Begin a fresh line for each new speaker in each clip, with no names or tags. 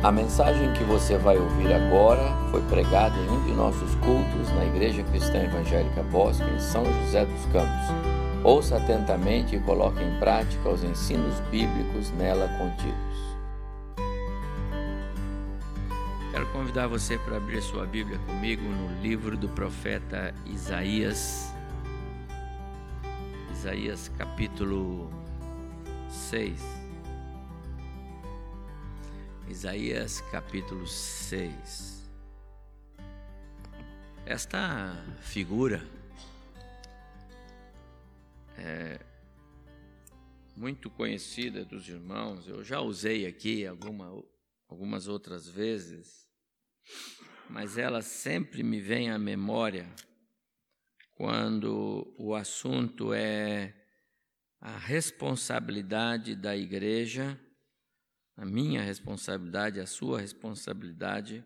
A mensagem que você vai ouvir agora foi pregada em um de nossos cultos na Igreja Cristã Evangélica Bosque, em São José dos Campos. Ouça atentamente e coloque em prática os ensinos bíblicos nela contidos. Quero convidar você para abrir sua Bíblia comigo no livro do profeta Isaías. Isaías capítulo 6. Isaías capítulo 6. Esta figura é muito conhecida dos irmãos, eu já usei aqui alguma, algumas outras vezes, mas ela sempre me vem à memória quando o assunto é a responsabilidade da igreja a minha responsabilidade, a sua responsabilidade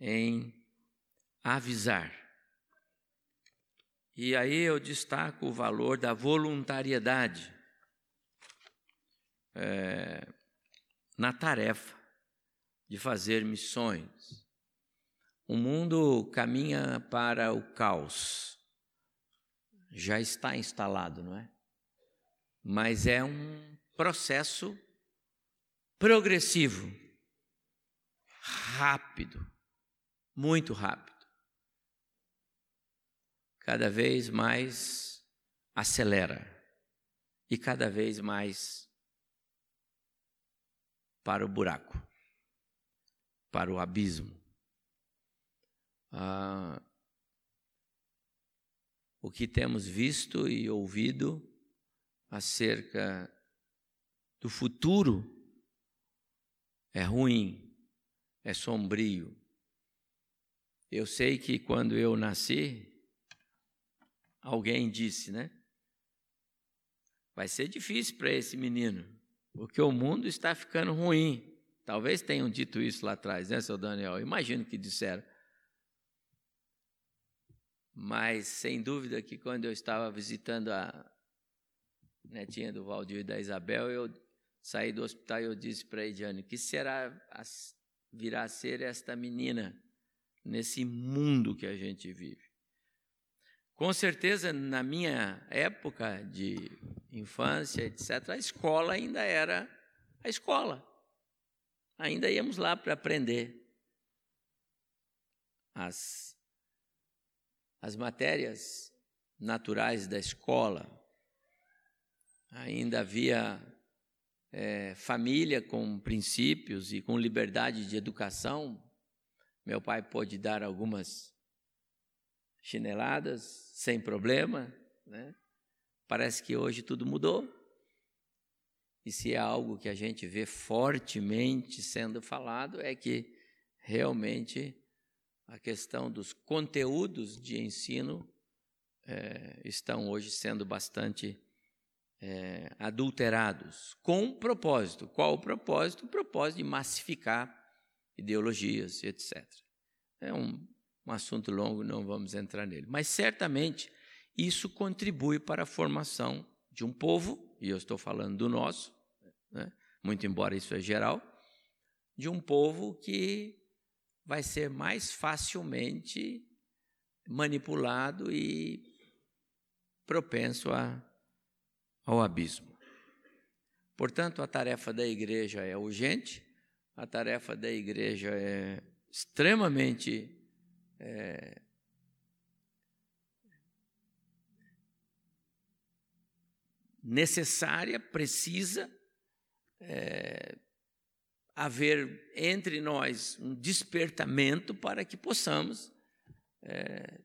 em avisar. E aí eu destaco o valor da voluntariedade é, na tarefa de fazer missões. O mundo caminha para o caos. Já está instalado, não é? Mas é um processo progressivo, rápido, muito rápido. Cada vez mais acelera e cada vez mais para o buraco, para o abismo. Ah, o que temos visto e ouvido acerca do futuro é ruim, é sombrio. Eu sei que quando eu nasci, alguém disse, né? Vai ser difícil para esse menino, porque o mundo está ficando ruim. Talvez tenham dito isso lá atrás, né, seu Daniel? Imagino que disseram. Mas, sem dúvida, que quando eu estava visitando a netinha do Valdir e da Isabel, eu saí do hospital e eu disse para a Ediane, que será virá a ser esta menina nesse mundo que a gente vive? Com certeza, na minha época de infância, etc., a escola ainda era a escola. Ainda íamos lá para aprender as, as matérias naturais da escola. Ainda havia é, família com princípios e com liberdade de educação. Meu pai pôde dar algumas chineladas sem problema, né? Parece que hoje tudo mudou. E se é algo que a gente vê fortemente sendo falado, é que realmente a questão dos conteúdos de ensino é, estão hoje sendo bastante é, adulterados, com propósito. Qual o propósito? O propósito de massificar ideologias, etc. É um, um assunto longo, não vamos entrar nele. Mas certamente isso contribui para a formação de um povo, e eu estou falando do nosso, né, muito embora isso é geral, de um povo que vai ser mais facilmente manipulado e propenso a ao abismo. Portanto, a tarefa da igreja é urgente, a tarefa da igreja é extremamente é, necessária, precisa é, haver entre nós um despertamento para que possamos é,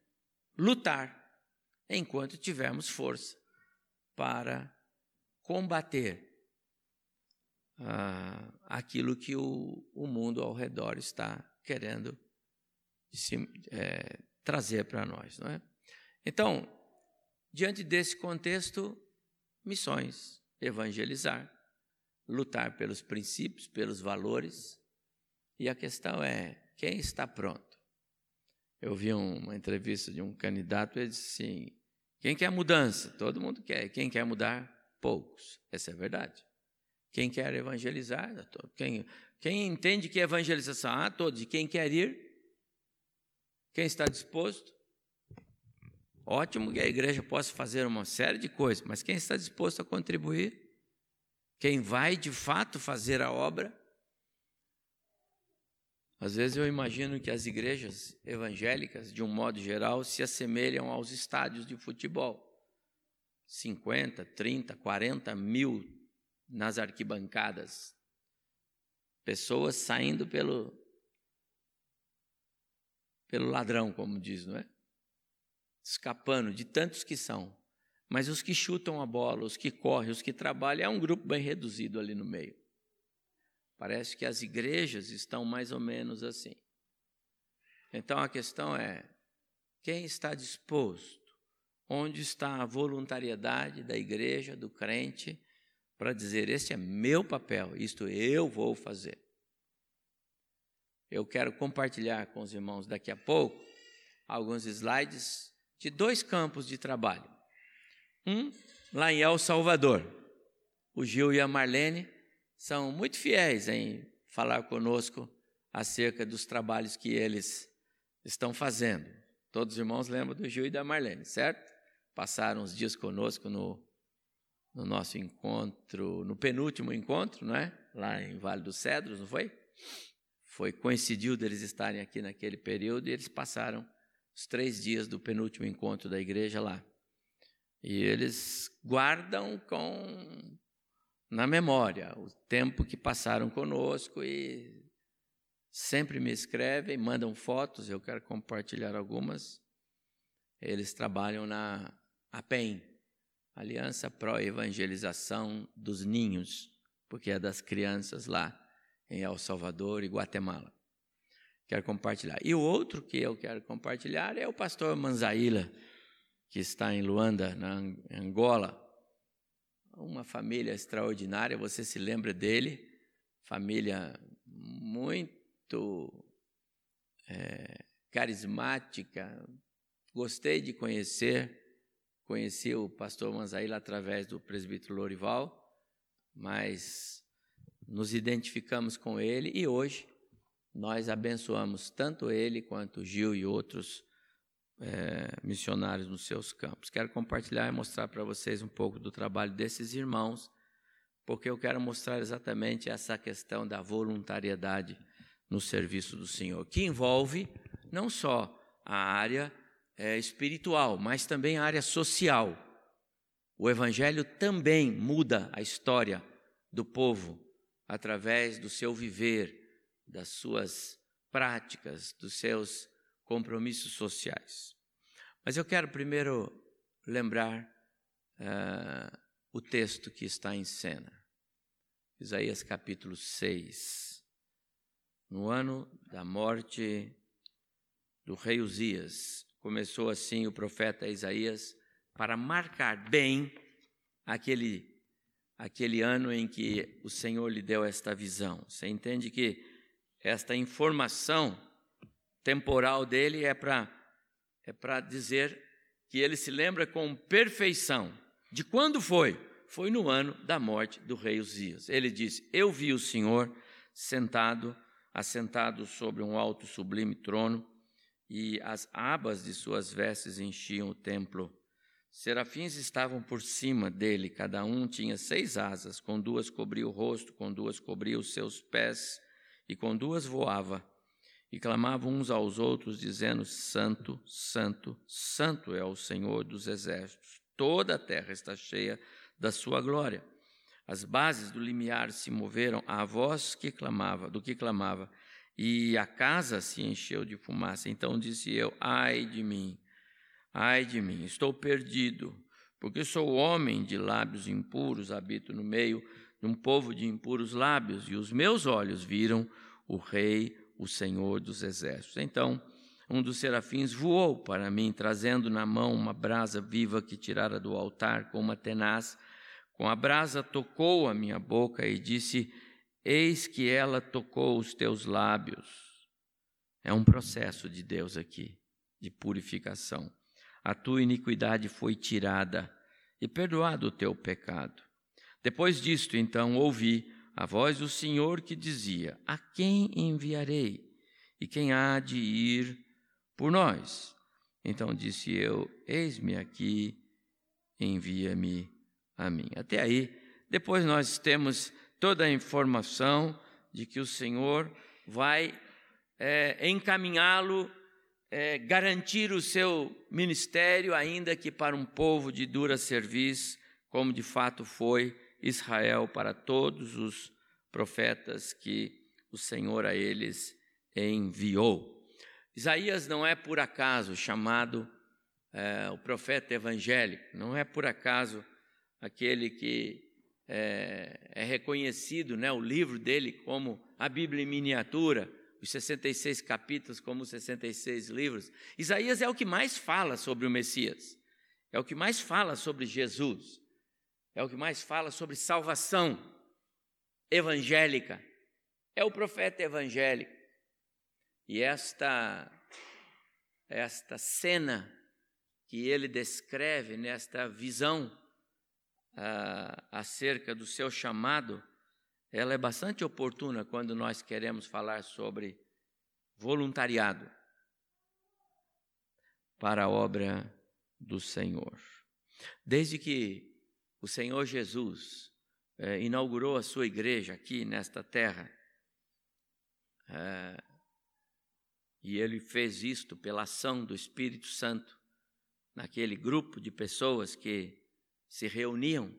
lutar enquanto tivermos força para combater ah, aquilo que o, o, mundo ao redor está querendo se, é, trazer para nós. Não é? Então, diante desse contexto, missões, evangelizar, lutar pelos princípios, pelos valores, e a questão é: quem está pronto? Eu vi uma entrevista de um candidato, ele disse assim: quem quer mudança? Todo mundo quer. Quem quer mudar? Poucos. Essa é a verdade. Quem quer evangelizar? Quem, Quem entende que é evangelização? Ah, todos. E quem quer ir? Quem está disposto? Ótimo que a igreja possa fazer uma série de coisas, mas quem está disposto a contribuir? Quem vai de fato fazer a obra? Às vezes eu imagino que as igrejas evangélicas, de um modo geral, se assemelham aos estádios de futebol. 50, 30, 40 mil nas arquibancadas. Pessoas saindo pelo, pelo ladrão, como diz, não é? Escapando de tantos que são. Mas os que chutam a bola, os que correm, os que trabalham, é um grupo bem reduzido ali no meio. Parece que as igrejas estão mais ou menos assim. Então a questão é: quem está disposto? Onde está a voluntariedade da igreja, do crente, para dizer: este é meu papel, isto eu vou fazer? Eu quero compartilhar com os irmãos daqui a pouco alguns slides de dois campos de trabalho. Um, lá em El Salvador. O Gil e a Marlene são muito fiéis em falar conosco acerca dos trabalhos que eles estão fazendo. Todos os irmãos lembram do Gil e da Marlene, certo? Passaram uns dias conosco no, no nosso encontro, no penúltimo encontro, não é? Lá em Vale dos Cedros, não foi? Foi coincidiu deles estarem aqui naquele período e eles passaram os três dias do penúltimo encontro da igreja lá. E eles guardam com na memória o tempo que passaram conosco e sempre me escrevem, mandam fotos, eu quero compartilhar algumas. Eles trabalham na APEM, Aliança Pro Evangelização dos Ninhos, porque é das crianças lá em El Salvador e Guatemala. Quero compartilhar. E o outro que eu quero compartilhar é o pastor Manzaíla, que está em Luanda, na Angola uma família extraordinária, você se lembra dele, família muito é, carismática. Gostei de conhecer, conheci o pastor Manzaíla através do presbítero Lorival, mas nos identificamos com ele e hoje nós abençoamos tanto ele quanto Gil e outros é, missionários nos seus campos. Quero compartilhar e mostrar para vocês um pouco do trabalho desses irmãos, porque eu quero mostrar exatamente essa questão da voluntariedade no serviço do Senhor, que envolve não só a área é, espiritual, mas também a área social. O Evangelho também muda a história do povo através do seu viver, das suas práticas, dos seus compromissos sociais. Mas eu quero primeiro lembrar uh, o texto que está em cena. Isaías capítulo 6. No ano da morte do rei Uzias, começou assim o profeta Isaías para marcar bem aquele aquele ano em que o Senhor lhe deu esta visão. Você entende que esta informação temporal dele é para é para dizer que ele se lembra com perfeição de quando foi? Foi no ano da morte do rei Uzias. Ele diz: Eu vi o Senhor sentado, assentado sobre um alto sublime trono, e as abas de suas vestes enchiam o templo. Serafins estavam por cima dele, cada um tinha seis asas, com duas cobria o rosto, com duas cobria os seus pés, e com duas voava e clamavam uns aos outros, dizendo: Santo, Santo, Santo é o Senhor dos exércitos. Toda a terra está cheia da sua glória. As bases do limiar se moveram à voz que clamava, do que clamava, e a casa se encheu de fumaça. Então disse eu: Ai de mim, ai de mim, estou perdido, porque sou homem de lábios impuros, habito no meio de um povo de impuros lábios, e os meus olhos viram o Rei o Senhor dos Exércitos. Então, um dos serafins voou para mim, trazendo na mão uma brasa viva que tirara do altar com uma tenaz. Com a brasa tocou a minha boca e disse: Eis que ela tocou os teus lábios. É um processo de Deus aqui, de purificação. A tua iniquidade foi tirada e perdoado o teu pecado. Depois disto, então, ouvi a voz do Senhor que dizia: A quem enviarei? E quem há de ir por nós? Então disse eu: Eis-me aqui, envia-me a mim. Até aí, depois nós temos toda a informação de que o Senhor vai é, encaminhá-lo, é, garantir o seu ministério, ainda que para um povo de dura serviço, como de fato foi Israel para todos os profetas que o Senhor a eles enviou. Isaías não é por acaso chamado é, o profeta evangélico, não é por acaso aquele que é, é, reconhecido, né, o livro dele como a Bíblia em miniatura, os 66 capítulos como os 66 livros. Isaías é o que mais fala sobre o Messias, é o que mais fala sobre Jesus é o que mais fala sobre salvação evangélica. É o profeta evangélico. E esta esta cena que ele descreve nesta visão uh, acerca do seu chamado, ela é bastante oportuna quando nós queremos falar sobre voluntariado para a obra do Senhor. Desde que o Senhor Jesus é, inaugurou a sua igreja aqui nesta terra. É, e ele fez isto pela ação do Espírito Santo naquele grupo de pessoas que se reuniam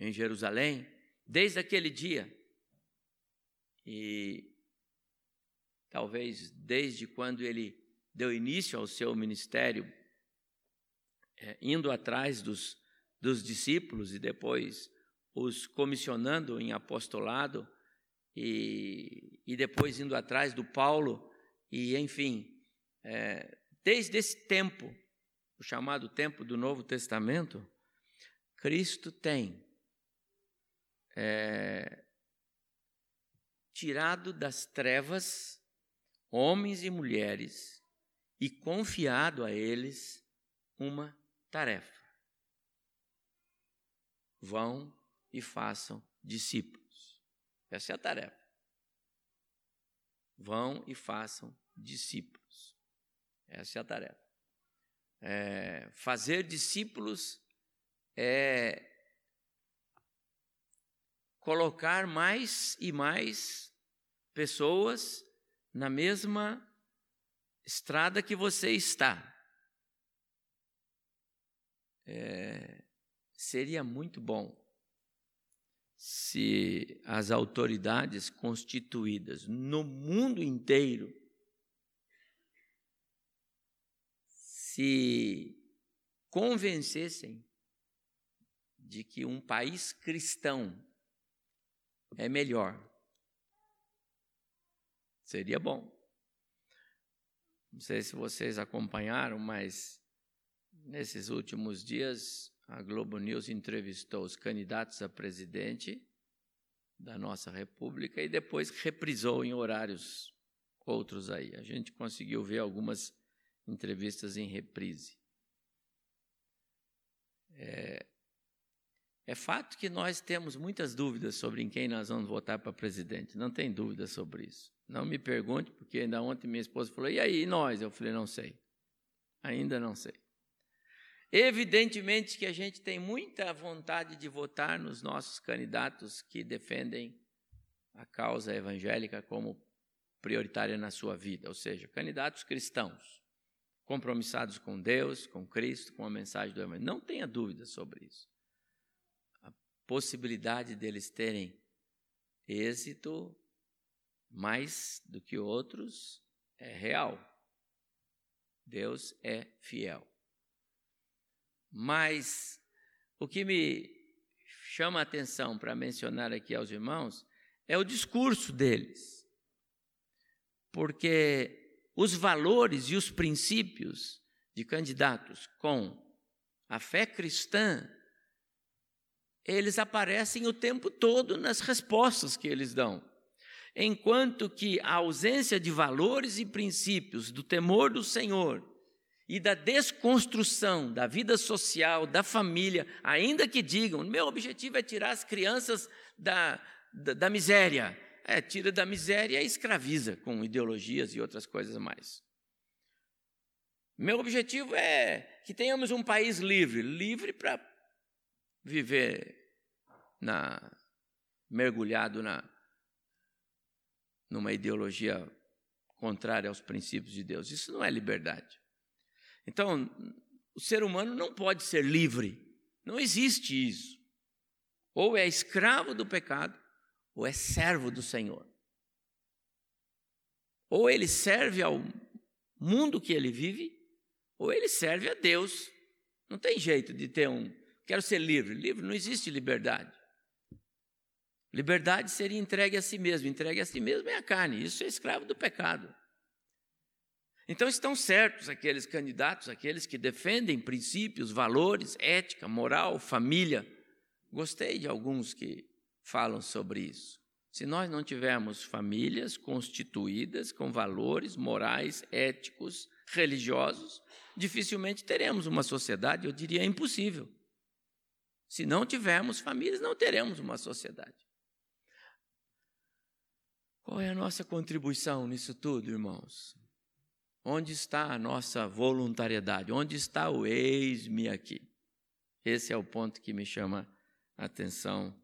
em Jerusalém, desde aquele dia. E talvez desde quando ele deu início ao seu ministério, é, indo atrás dos dos discípulos e depois os comissionando em apostolado e, e depois indo atrás do Paulo e enfim é, desde esse tempo o chamado tempo do Novo Testamento Cristo tem é, tirado das trevas homens e mulheres e confiado a eles uma tarefa vão e façam discípulos. Essa é a tarefa. Vão e façam discípulos. Essa é a tarefa. É, fazer discípulos é colocar mais e mais pessoas na mesma estrada que você está. É, Seria muito bom se as autoridades constituídas no mundo inteiro se convencessem de que um país cristão é melhor. Seria bom. Não sei se vocês acompanharam, mas nesses últimos dias a Globo News entrevistou os candidatos a presidente da nossa República e depois reprisou em horários outros aí. A gente conseguiu ver algumas entrevistas em reprise. É, é fato que nós temos muitas dúvidas sobre em quem nós vamos votar para presidente. Não tem dúvida sobre isso. Não me pergunte, porque ainda ontem minha esposa falou: e aí, nós? Eu falei: não sei. Ainda não sei. Evidentemente que a gente tem muita vontade de votar nos nossos candidatos que defendem a causa evangélica como prioritária na sua vida, ou seja, candidatos cristãos, compromissados com Deus, com Cristo, com a mensagem do Evangelho. Não tenha dúvida sobre isso. A possibilidade deles terem êxito mais do que outros é real. Deus é fiel. Mas o que me chama a atenção para mencionar aqui aos irmãos é o discurso deles. Porque os valores e os princípios de candidatos com a fé cristã, eles aparecem o tempo todo nas respostas que eles dão. Enquanto que a ausência de valores e princípios do temor do Senhor e da desconstrução da vida social, da família, ainda que digam: meu objetivo é tirar as crianças da, da, da miséria. É, tira da miséria e escraviza com ideologias e outras coisas mais. Meu objetivo é que tenhamos um país livre livre para viver na, mergulhado na, numa ideologia contrária aos princípios de Deus. Isso não é liberdade. Então, o ser humano não pode ser livre. Não existe isso. Ou é escravo do pecado, ou é servo do Senhor. Ou ele serve ao mundo que ele vive, ou ele serve a Deus. Não tem jeito de ter um. Quero ser livre. Livre não existe liberdade. Liberdade seria entregue a si mesmo. Entregue a si mesmo é a carne. Isso é escravo do pecado. Então estão certos aqueles candidatos, aqueles que defendem princípios, valores, ética, moral, família. Gostei de alguns que falam sobre isso. Se nós não tivermos famílias constituídas com valores morais, éticos, religiosos, dificilmente teremos uma sociedade, eu diria impossível. Se não tivermos famílias, não teremos uma sociedade. Qual é a nossa contribuição nisso tudo, irmãos? Onde está a nossa voluntariedade? Onde está o eis-me aqui? Esse é o ponto que me chama a atenção,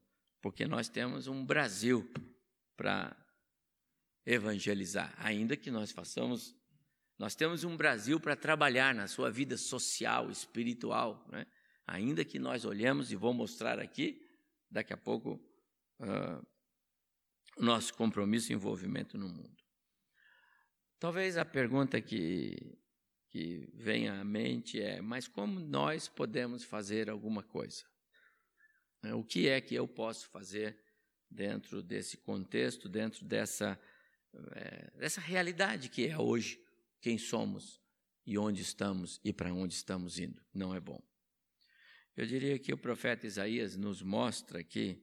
porque nós temos um Brasil para evangelizar, ainda que nós façamos. Nós temos um Brasil para trabalhar na sua vida social, espiritual, né? ainda que nós olhemos, e vou mostrar aqui, daqui a pouco, uh, o nosso compromisso e envolvimento no mundo. Talvez a pergunta que, que venha à mente é: mas como nós podemos fazer alguma coisa? É, o que é que eu posso fazer dentro desse contexto, dentro dessa, é, dessa realidade que é hoje, quem somos e onde estamos e para onde estamos indo? Não é bom. Eu diria que o profeta Isaías nos mostra aqui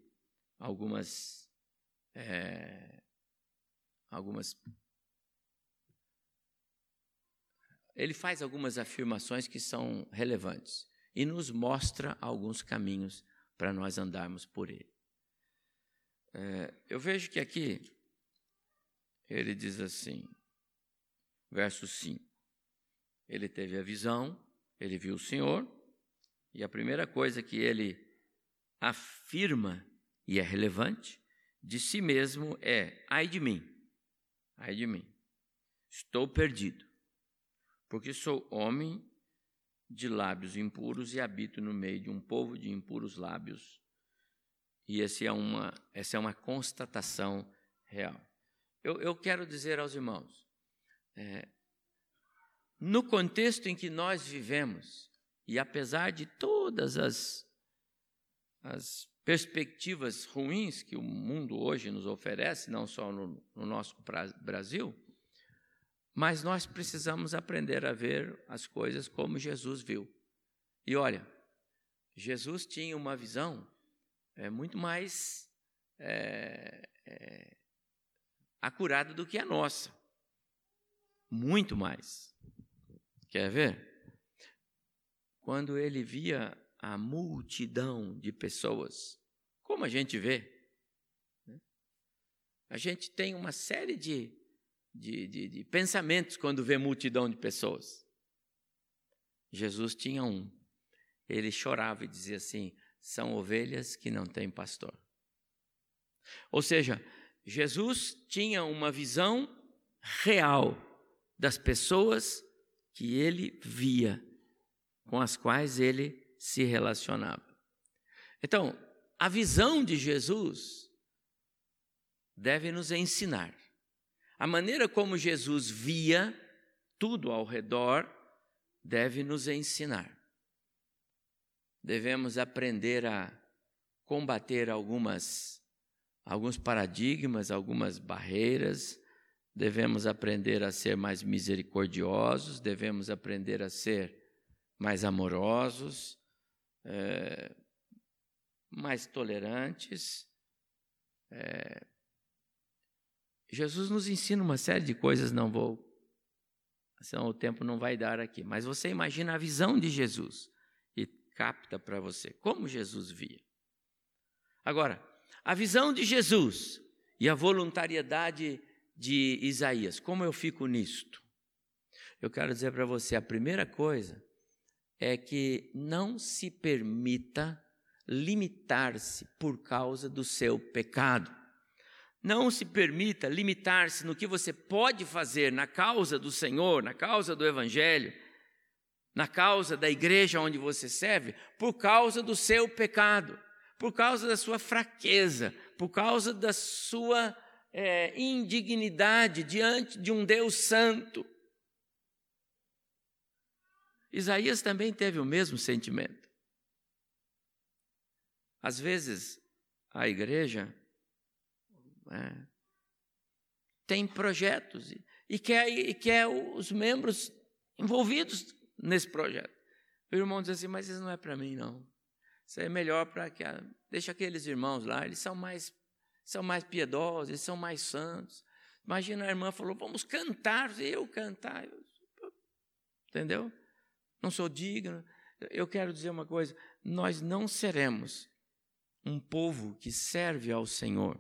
algumas, é, algumas ele faz algumas afirmações que são relevantes e nos mostra alguns caminhos para nós andarmos por ele. É, eu vejo que aqui ele diz assim, verso 5: ele teve a visão, ele viu o Senhor, e a primeira coisa que ele afirma, e é relevante, de si mesmo é: ai de mim, ai de mim, estou perdido porque sou homem de lábios impuros e habito no meio de um povo de impuros lábios. E esse é uma, essa é uma constatação real. Eu, eu quero dizer aos irmãos, é, no contexto em que nós vivemos, e apesar de todas as, as perspectivas ruins que o mundo hoje nos oferece, não só no, no nosso Brasil, mas nós precisamos aprender a ver as coisas como Jesus viu. E olha, Jesus tinha uma visão é, muito mais é, é, acurada do que a nossa. Muito mais. Quer ver? Quando ele via a multidão de pessoas, como a gente vê, né? a gente tem uma série de de, de, de pensamentos quando vê multidão de pessoas. Jesus tinha um. Ele chorava e dizia assim: são ovelhas que não têm pastor. Ou seja, Jesus tinha uma visão real das pessoas que ele via, com as quais ele se relacionava. Então, a visão de Jesus deve nos ensinar a maneira como Jesus via tudo ao redor deve nos ensinar. Devemos aprender a combater algumas alguns paradigmas, algumas barreiras, devemos aprender a ser mais misericordiosos, devemos aprender a ser mais amorosos, é, mais tolerantes, é, Jesus nos ensina uma série de coisas, não vou senão o tempo não vai dar aqui. Mas você imagina a visão de Jesus e capta para você como Jesus via. Agora, a visão de Jesus e a voluntariedade de Isaías, como eu fico nisto? Eu quero dizer para você, a primeira coisa é que não se permita limitar-se por causa do seu pecado. Não se permita limitar-se no que você pode fazer na causa do Senhor, na causa do Evangelho, na causa da igreja onde você serve, por causa do seu pecado, por causa da sua fraqueza, por causa da sua é, indignidade diante de um Deus santo. Isaías também teve o mesmo sentimento. Às vezes, a igreja é, tem projetos e, e, quer, e quer os membros envolvidos nesse projeto. O irmão diz assim, mas isso não é para mim, não. Isso é melhor para que. A, deixa aqueles irmãos lá, eles são mais, são mais piedosos, eles são mais santos. Imagina a irmã falou, vamos cantar, eu cantar. Entendeu? Não sou digno. Eu quero dizer uma coisa: nós não seremos um povo que serve ao Senhor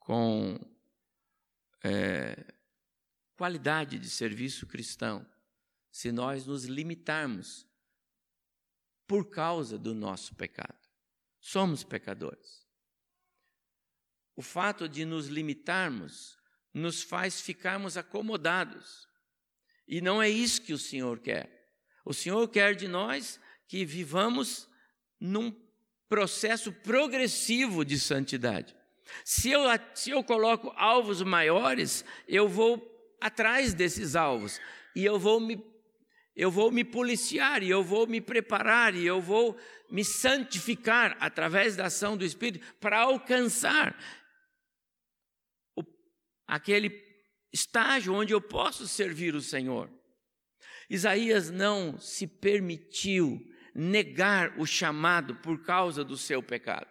com é, qualidade de serviço cristão se nós nos limitarmos por causa do nosso pecado. Somos pecadores. O fato de nos limitarmos nos faz ficarmos acomodados. E não é isso que o Senhor quer. O Senhor quer de nós que vivamos num processo progressivo de santidade. Se eu, se eu coloco alvos maiores, eu vou atrás desses alvos e eu vou me eu vou me policiar, e eu vou me preparar, e eu vou me santificar através da ação do Espírito para alcançar o, aquele estágio onde eu posso servir o Senhor. Isaías não se permitiu negar o chamado por causa do seu pecado.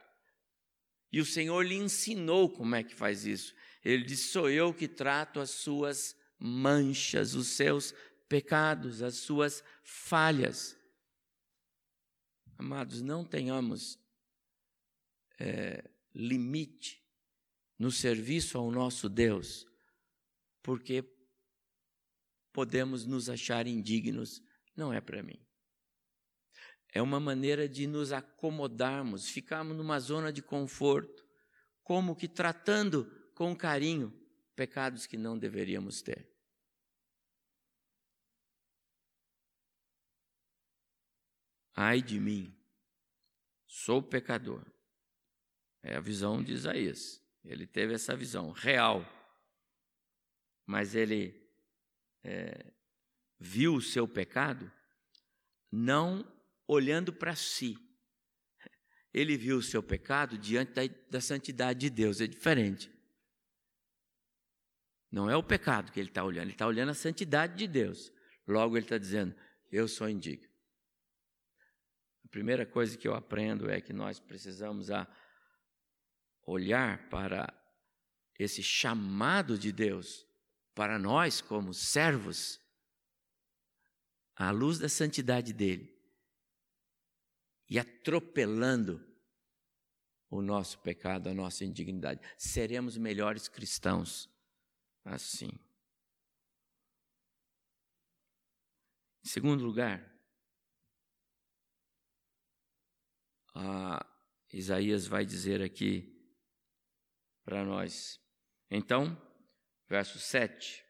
E o Senhor lhe ensinou como é que faz isso. Ele disse: Sou eu que trato as suas manchas, os seus pecados, as suas falhas. Amados, não tenhamos é, limite no serviço ao nosso Deus, porque podemos nos achar indignos. Não é para mim. É uma maneira de nos acomodarmos, ficarmos numa zona de conforto, como que tratando com carinho pecados que não deveríamos ter. Ai de mim, sou pecador. É a visão de Isaías. Ele teve essa visão real, mas ele é, viu o seu pecado não olhando para si. Ele viu o seu pecado diante da, da santidade de Deus, é diferente. Não é o pecado que ele está olhando, ele está olhando a santidade de Deus. Logo, ele está dizendo: Eu sou indigno. A primeira coisa que eu aprendo é que nós precisamos a olhar para esse chamado de Deus para nós, como servos, à luz da santidade dele e atropelando o nosso pecado, a nossa indignidade. Seremos melhores cristãos assim. Em segundo lugar, Isaías vai dizer aqui para nós. Então, verso 7,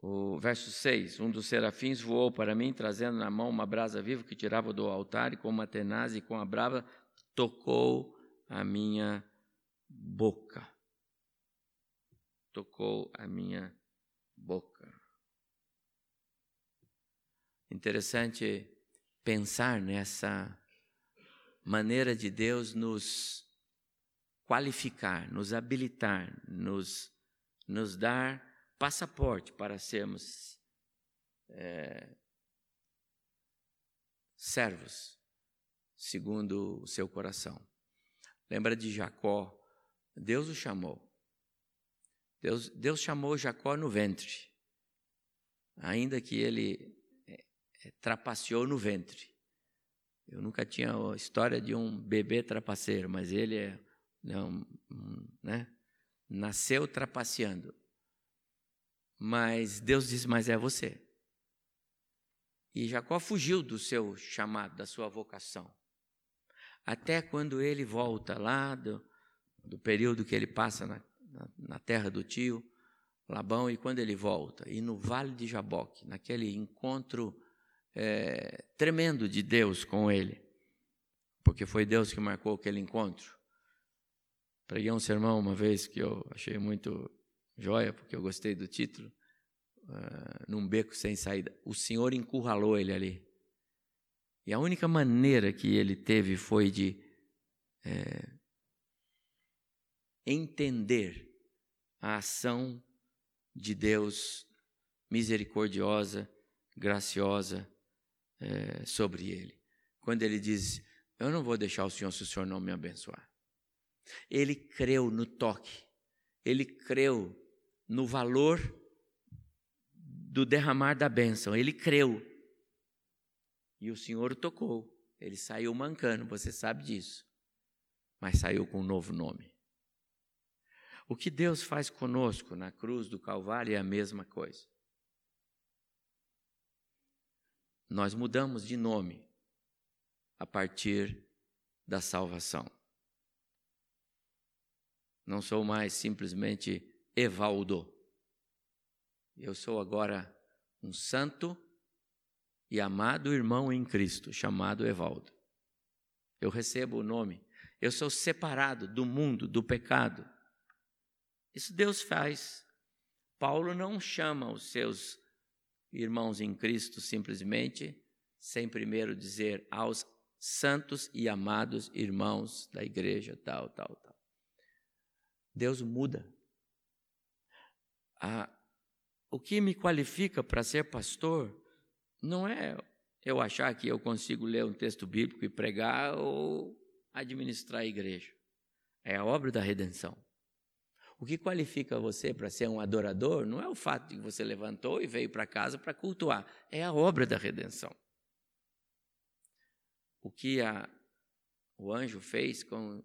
o verso 6: Um dos serafins voou para mim, trazendo na mão uma brasa viva que tirava do altar, e com uma tenaz e com a brava tocou a minha boca. Tocou a minha boca. Interessante pensar nessa maneira de Deus nos qualificar, nos habilitar, nos, nos dar passaporte para sermos é, servos, segundo o seu coração. Lembra de Jacó? Deus o chamou. Deus, Deus chamou Jacó no ventre. ainda que ele é, é, trapaceou no ventre. Eu nunca tinha a história de um bebê trapaceiro, mas ele é, não, né, nasceu trapaceando. Mas Deus disse: Mas é você. E Jacó fugiu do seu chamado, da sua vocação. Até quando ele volta lá do, do período que ele passa na, na, na terra do tio, Labão, e quando ele volta, e no vale de Jaboque, naquele encontro é, tremendo de Deus com ele, porque foi Deus que marcou aquele encontro. Preguei um sermão uma vez que eu achei muito joia, porque eu gostei do título, uh, num beco sem saída. O Senhor encurralou ele ali. E a única maneira que ele teve foi de é, entender a ação de Deus misericordiosa, graciosa é, sobre ele. Quando ele diz: Eu não vou deixar o Senhor se o Senhor não me abençoar. Ele creu no toque, ele creu no valor do derramar da bênção, ele creu. E o Senhor tocou. Ele saiu mancando, você sabe disso. Mas saiu com um novo nome. O que Deus faz conosco na cruz do Calvário é a mesma coisa. Nós mudamos de nome a partir da salvação. Não sou mais simplesmente Evaldo. Eu sou agora um santo e amado irmão em Cristo, chamado Evaldo. Eu recebo o nome. Eu sou separado do mundo, do pecado. Isso Deus faz. Paulo não chama os seus irmãos em Cristo simplesmente, sem primeiro dizer aos santos e amados irmãos da igreja, tal, tal, tal. Deus muda. O que me qualifica para ser pastor não é eu achar que eu consigo ler um texto bíblico e pregar ou administrar a igreja. É a obra da redenção. O que qualifica você para ser um adorador não é o fato de que você levantou e veio para casa para cultuar, é a obra da redenção. O que a, o anjo fez com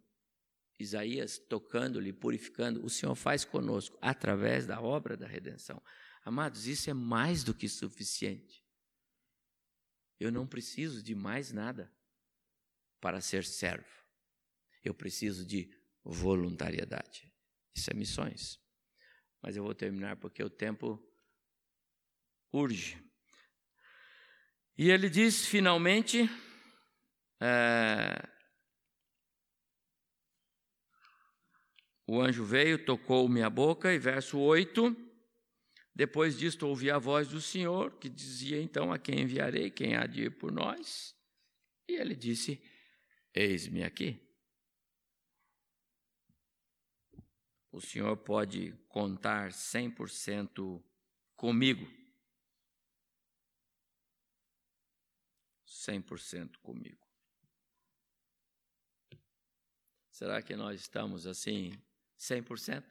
Isaías, tocando-lhe, purificando, o Senhor faz conosco através da obra da redenção. Amados, isso é mais do que suficiente. Eu não preciso de mais nada para ser servo. Eu preciso de voluntariedade. Isso é missões. Mas eu vou terminar porque o tempo urge. E ele diz finalmente. É, o anjo veio, tocou minha boca, e verso 8. Depois disto ouvi a voz do Senhor, que dizia então: A quem enviarei? Quem há de ir por nós? E ele disse: Eis-me aqui. O Senhor pode contar 100% comigo. 100% comigo. Será que nós estamos assim 100%?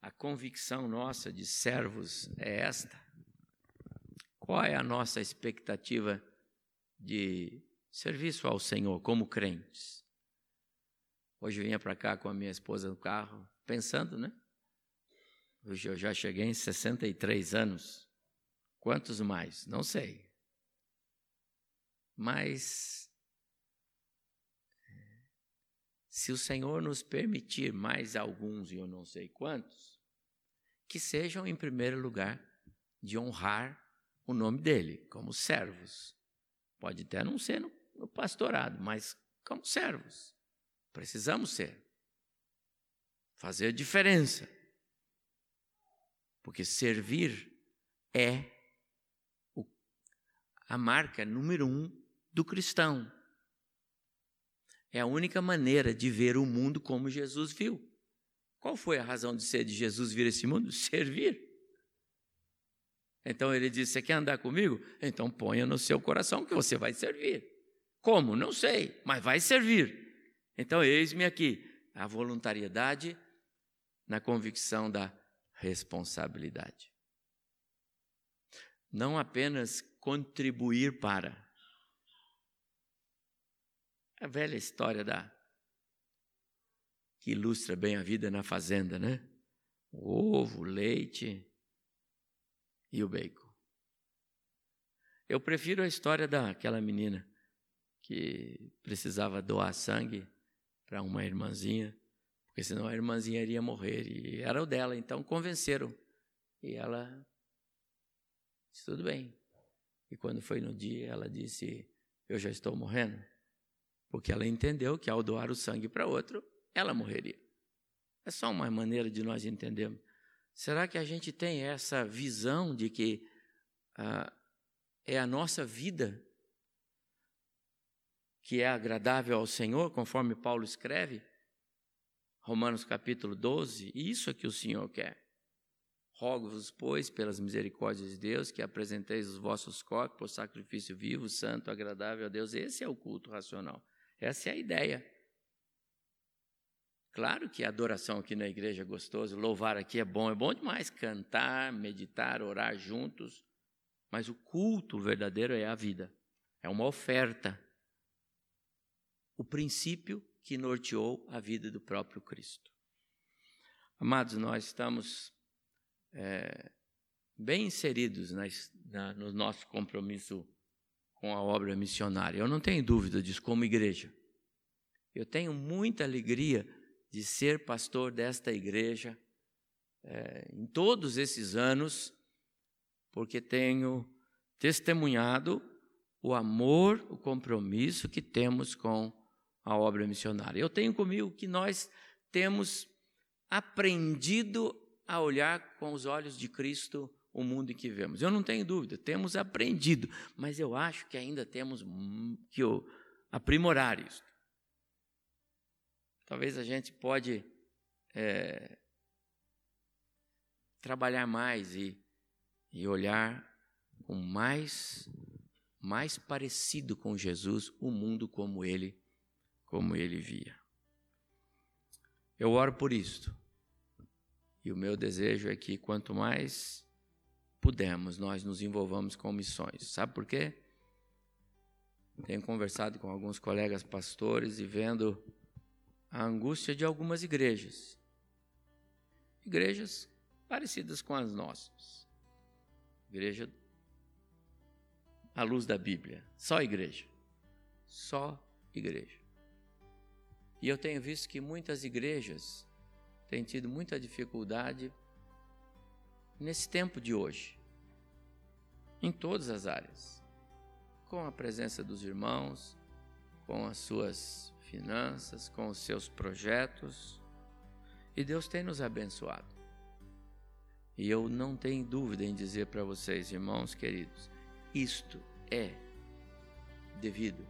A convicção nossa de servos é esta? Qual é a nossa expectativa de serviço ao Senhor como crentes? Hoje eu vinha para cá com a minha esposa no carro, pensando, né? Hoje eu já cheguei em 63 anos. Quantos mais? Não sei. Mas se o Senhor nos permitir mais alguns, e eu não sei quantos, que sejam em primeiro lugar de honrar o nome dele, como servos. Pode até não ser no, no pastorado, mas como servos. Precisamos ser. Fazer diferença. Porque servir é o, a marca número um do cristão. É a única maneira de ver o mundo como Jesus viu. Qual foi a razão de ser de Jesus vir esse mundo? Servir. Então ele disse: Você quer andar comigo? Então ponha no seu coração que você vai servir. Como? Não sei, mas vai servir. Então, eis-me aqui, a voluntariedade na convicção da responsabilidade. não apenas contribuir para. A velha história da que ilustra bem a vida na fazenda, né? O ovo, o leite e o bacon. Eu prefiro a história daquela menina que precisava doar sangue para uma irmãzinha, porque senão a irmãzinha iria morrer e era o dela, então convenceram. E ela disse: tudo bem. E quando foi no dia, ela disse: Eu já estou morrendo. Porque ela entendeu que ao doar o sangue para outro, ela morreria. É só uma maneira de nós entendermos. Será que a gente tem essa visão de que ah, é a nossa vida que é agradável ao Senhor, conforme Paulo escreve? Romanos capítulo 12, isso é que o Senhor quer. Rogo-vos, pois, pelas misericórdias de Deus, que apresenteis os vossos corpos por sacrifício vivo, santo, agradável a Deus. Esse é o culto racional. Essa é a ideia. Claro que a adoração aqui na igreja é gostoso, louvar aqui é bom, é bom demais cantar, meditar, orar juntos, mas o culto verdadeiro é a vida, é uma oferta. O princípio que norteou a vida do próprio Cristo. Amados, nós estamos é, bem inseridos nas, na, no nosso compromisso com a obra missionária. Eu não tenho dúvida disso, como igreja. Eu tenho muita alegria de ser pastor desta igreja é, em todos esses anos, porque tenho testemunhado o amor, o compromisso que temos com a obra missionária. Eu tenho comigo que nós temos aprendido a olhar com os olhos de Cristo o mundo em que vivemos. Eu não tenho dúvida, temos aprendido, mas eu acho que ainda temos que aprimorar isso. Talvez a gente pode é, trabalhar mais e, e olhar com mais mais parecido com Jesus o mundo como ele como ele via. Eu oro por isto e o meu desejo é que quanto mais pudermos, nós nos envolvamos com missões. Sabe por quê? Tenho conversado com alguns colegas pastores e vendo a angústia de algumas igrejas. Igrejas parecidas com as nossas. Igreja à luz da Bíblia. Só igreja. Só igreja. E eu tenho visto que muitas igrejas tem tido muita dificuldade nesse tempo de hoje, em todas as áreas, com a presença dos irmãos, com as suas finanças, com os seus projetos, e Deus tem nos abençoado. E eu não tenho dúvida em dizer para vocês, irmãos queridos, isto é devido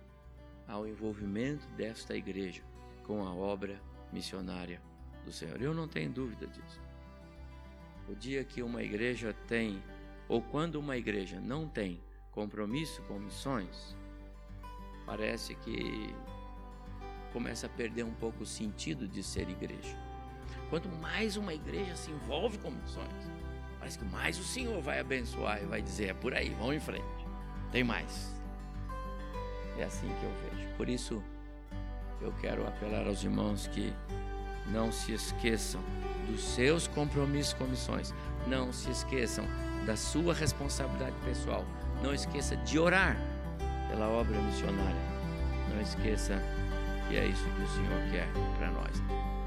ao envolvimento desta igreja com a obra missionária do Senhor. Eu não tenho dúvida disso. O dia que uma igreja tem, ou quando uma igreja não tem compromisso com missões, parece que começa a perder um pouco o sentido de ser igreja. Quanto mais uma igreja se envolve com missões, parece que mais o Senhor vai abençoar e vai dizer: é por aí, vamos em frente. Tem mais. É assim que eu vejo. Por isso, eu quero apelar aos irmãos que não se esqueçam dos seus compromissos com missões. Não se esqueçam da sua responsabilidade pessoal. Não esqueça de orar pela obra missionária. Não esqueça que é isso que o Senhor quer para nós.